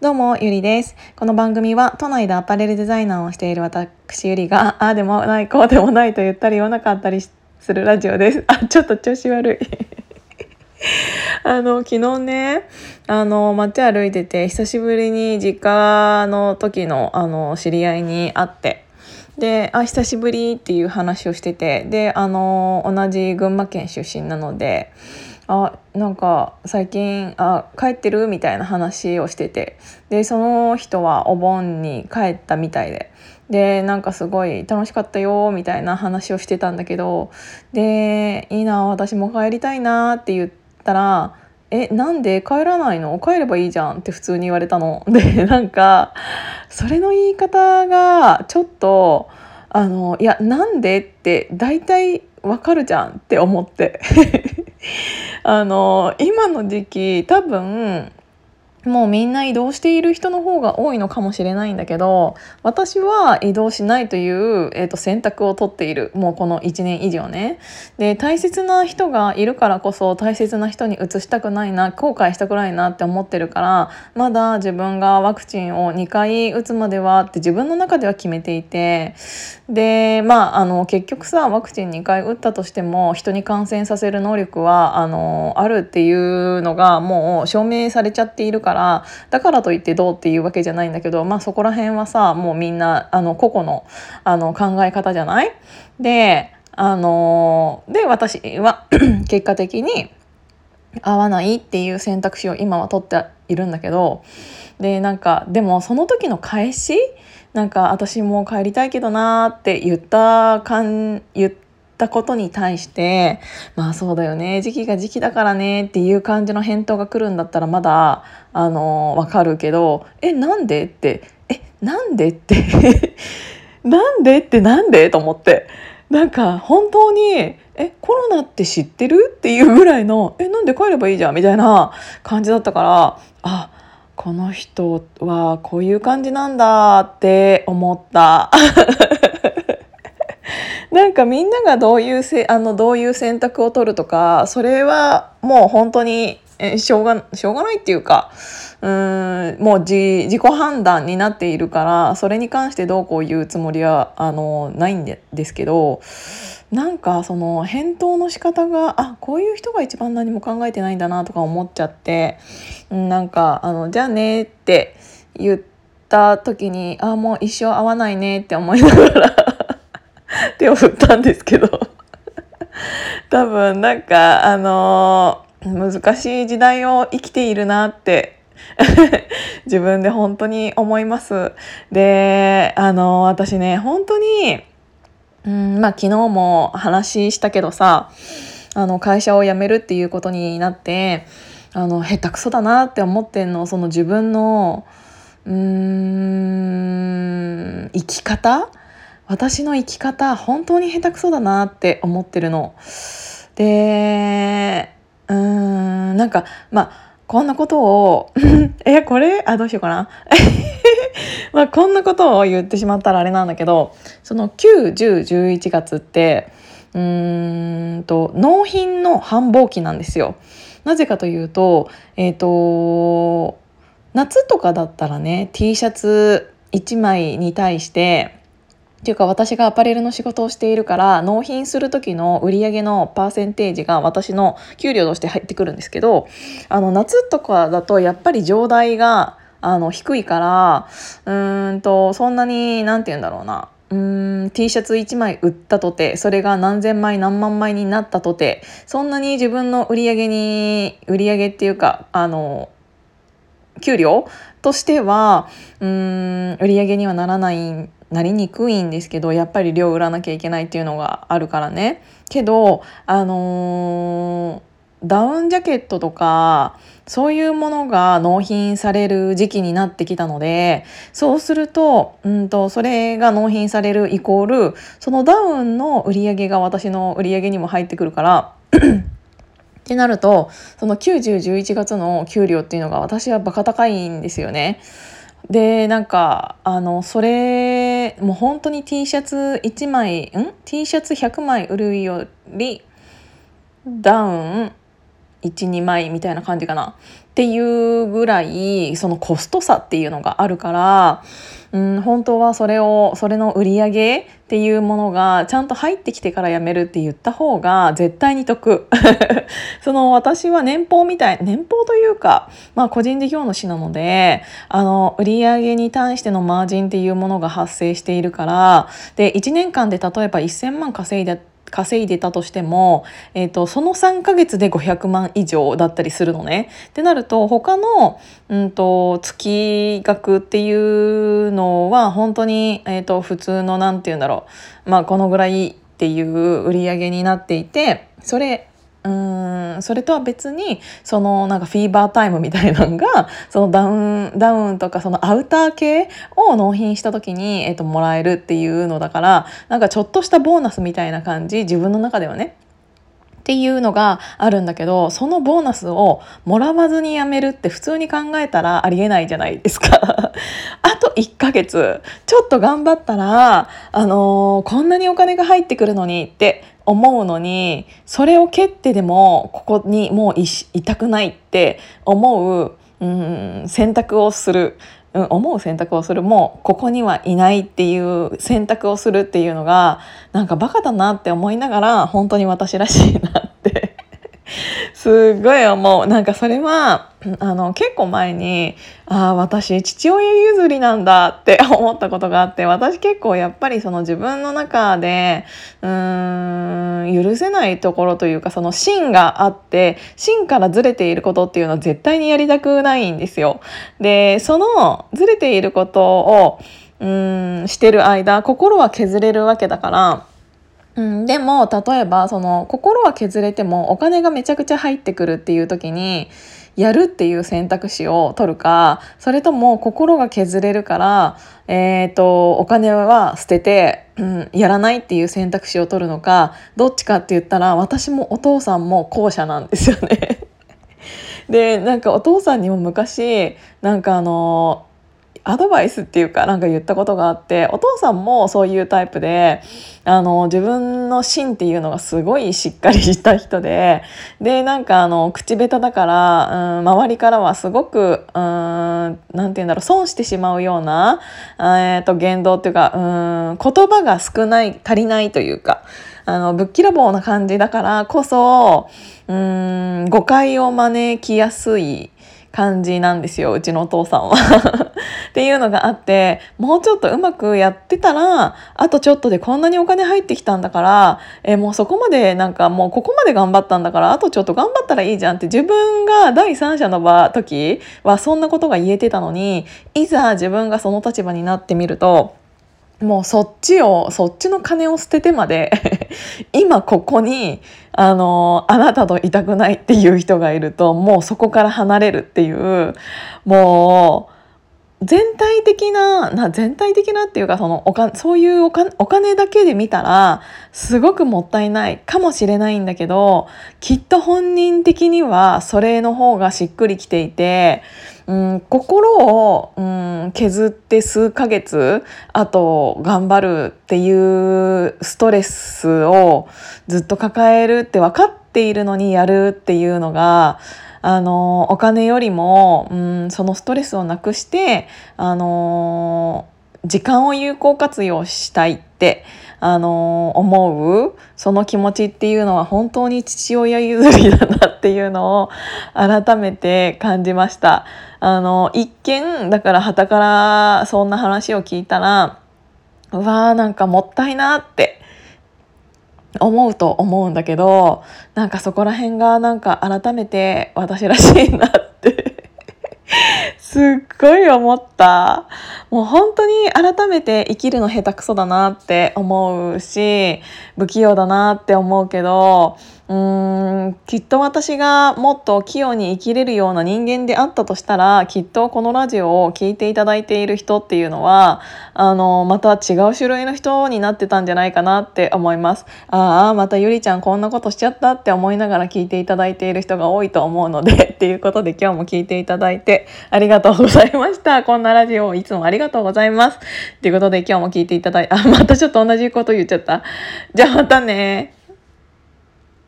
どうも、ゆりです。この番組は都内でアパレルデザイナーをしている私ゆりが、ああでもない、こうでもないと言ったり言わなかったりするラジオです。あ、ちょっと調子悪い。あの、昨日ね、あの、街歩いてて、久しぶりに実家の時の、あの、知り合いに会って、で、あ、久しぶりっていう話をしてて、で、あの、同じ群馬県出身なので、あなんか最近あ帰ってる？みたいな話をしてて。でその人はお盆に帰ったみたいで。でなんかすごい楽しかったよみたいな話をしてたんだけど。でいいな私も帰りたいなって言ったら「えなんで？帰らないの？帰ればいいじゃん」って普通に言われたの。でなんかそれの言い方がちょっとあのいやなんで？って大体わかるじゃんって思って。あの今の時期多分もうみんな移動している人の方が多いのかもしれないんだけど私は移動しないという、えーと、選択を取っている。もうこの1年以上ね。で大切な人がいるからこそ大切な人に移したくないな後悔したくないなって思ってるからまだ自分がワクチンを2回打つまではって自分の中では決めていてでまああの結局さワクチン2回打ったとしても人に感染させる能力はあのあるっていうのがもう証明されちゃっているからからだからといってどうっていうわけじゃないんだけど、まあ、そこら辺はさもうみんなあの個々のあの考え方じゃない？であので私は 結果的に合わないっていう選択肢を今は取っているんだけどでなんかでもその時の返し？なんか私も帰りたいけどなって言ったかん言ったったことに対してまあそうだよね時期が時期だからねっていう感じの返答が来るんだったらまだあのわかるけどえなんで？ってえなんで？って なんで？ってなんで？と思って。なんか本当にえコロナって知ってる？っていうぐらいのえなんで帰ればいいじゃん？みたいな感じだったからあこの人はこういう感じなんだって思った。なんかみんながどういうせあのどういう選択を取るとかそれはもう本当にしょうがしょうがないっていうかうんもう自己判断になっているからそれに関してどうこう言うつもりはあのないんですけどなんかその返答の仕方があこういう人が一番何も考えてないんだなとか思っちゃってなんかあのじゃあねって言った時にあもう一生会わないねって思いながら手を振ったんですけど 多分なんかあのー、難しい時代を生きているなって 自分で本当に思います。であのー、私ね本当にうんまあ昨日も話したけどさあの会社を辞めるっていうことになってあの下手くそだなって思ってんのその自分のうーん生き方私の生き方本当に下手くそだなって思ってるの。でうーんなんかまあこんなことを えこれ？あどうしようかな まあこんなことを言ってしまったらあれなんだけどその91011月ってうーんと納品の繁忙期なんですよ。なぜかというとえっ、ー、と夏とかだったらね T シャツ1枚に対してっていうか私がアパレルの仕事をしているから納品する時の売り上げのパーセンテージが私の給料として入ってくるんですけどあの夏とかだとやっぱり上代があの低いからうんとそんなに何て言うんだろうな。うん T シャツ1枚売ったとてそれが何千枚何万枚になったとてそんなに自分の売り上げに売り上げっていうかあの給料としてはうん売り上げにはならないんなりにくいんですけどやっぱり量売らなきゃいけないっていうのがあるからねけどあのー、ダウンジャケットとかそういうものが納品される時期になってきたのでそうするとうんとそれが納品されるイコールそのダウンの売り上げが私の売り上げにも入ってくるから ってなるとその9011月の給料っていうのが私はバカ高いんですよね。でなんかあのそれもう本当に T シャツ1枚ん？T シャツ100枚売るよりダウン12枚みたいな感じかな。っていうぐらいそのコスト差っていうのがあるからうん本当はそれをそれの売り上げっていうものがちゃんと入ってきてから辞めるって言った方が絶対に得。その私は年俸みたい年俸というか、まあ、個人事業主なのであの売り上げに対してのマージンっていうものが発生しているからで1年間で例えば1,000万稼いで稼いでたとしても、えーと、その3ヶ月で500万以上だったりするのね。ってなると他の、うんと、月額っていうのは本当に、えーと、普通の何て言うんだろう、まあ、このぐらいっていう売り上げになっていてそれうん。それとは別にそのなんかフィーバータイムみたいなのがそのダウンダウンとかそのアウター系を納品した時に、えー、ともらえるっていうのだからなんかちょっとしたボーナスみたいな感じ自分の中ではね。っていうのがあるんだけどそのボーナスをもらわずに辞めるって普通に考えたらありえないじゃないですか。あと1ヶ月。ちょっと頑張ったら、あのー、こんなにお金が入ってくるのにって思うのにそれを蹴ってでもここにもういたくないって思う、うん、選択をする、うん、思う選択をする。もうここにはいないっていう選択をするっていうのがなんかバカだなって思いながら本当に私らしいなってすっごい思うなんかそれはあの結構前にああ私父親譲りなんだって 思ったことがあって私結構やっぱりその自分の中でうーん許せないところというかその芯があって芯からずれていることっていうのは絶対にやりたくないんですよ。でそのずれていることをうんしてる間心は削れるわけだからうん、でも例えばその心は削れてもお金がめちゃくちゃ入ってくるっていう時にやるっていう選択肢を取るかそれとも心が削れるから、えーと、お金は捨てて、うん、やらないっていう選択肢を取るのかどっちかって言ったら私もお父さんも後者なんですよね。でなんかお父さんにも昔なんかあのアドバイスっていうかなんか言ったことがあってお父さんもそういうタイプであの自分の芯っていうのがすごいしっかりした人ででなんかあの口下手だから、うん、周りからはすごく何て言うんだろう損してしまうような、えー、と言動っていうかうん言葉が少ない足りないというかあのぶっきらぼうな感じだからこそうん誤解を招きやすい感じなんですようちのお父さんは。っていうのがあってもうちょっとうまくやってたらあとちょっとでこんなにお金入ってきたんだからえもうそこまでなんかもうここまで頑張ったんだからあとちょっと頑張ったらいいじゃんって自分が第三者の場時はそんなことが言えてたのにいざ自分がその立場になってみるともうそっちをそっちの金を捨ててまで 今ここにあのあなたといたくないっていう人がいるともうそこから離れるっていうもう全体的なな全体的なっていうかそのおかそういうおお金だけで見たらすごくもったいないかもしれないんだけどきっと本人的にはそれの方がしっくりきていて、うん、心を、うん、削って数ヶ月あと頑張るっていうストレスをずっと抱えるって分かっているのにやるっていうのがあのお金よりも、うん、そのストレスをなくしてあの時間を有効活用したいってあの思うその気持ちっていうのは本当に父親譲りだなっていうのを改めて感じました。あの一見だから旗からそんな話を聞いたらうわーなんかもったいなって思うと思うんだけどなんかそこら辺がなんか改めて私らしいなってすっごい思った。もう本当に改めて生きるの下手くそだなって思うし不器用だなって思うけどうーんきっと私がもっと器用に生きれるような人間であったとしたらきっとこのラジオを聴いていただいている人っていうのはあのまた違う種類の人になってたんじゃないかなって思います。ああまたゆりちゃんこんなことしちゃったって思いながら聞いていただいている人が多いと思うので っていうことで今日も聞いていただいてありがとうございました。こんなラジオをいつもありがとうございます。ということで今日も聞いていただいてあまたちょっと同じこと言っちゃった。じゃあまたね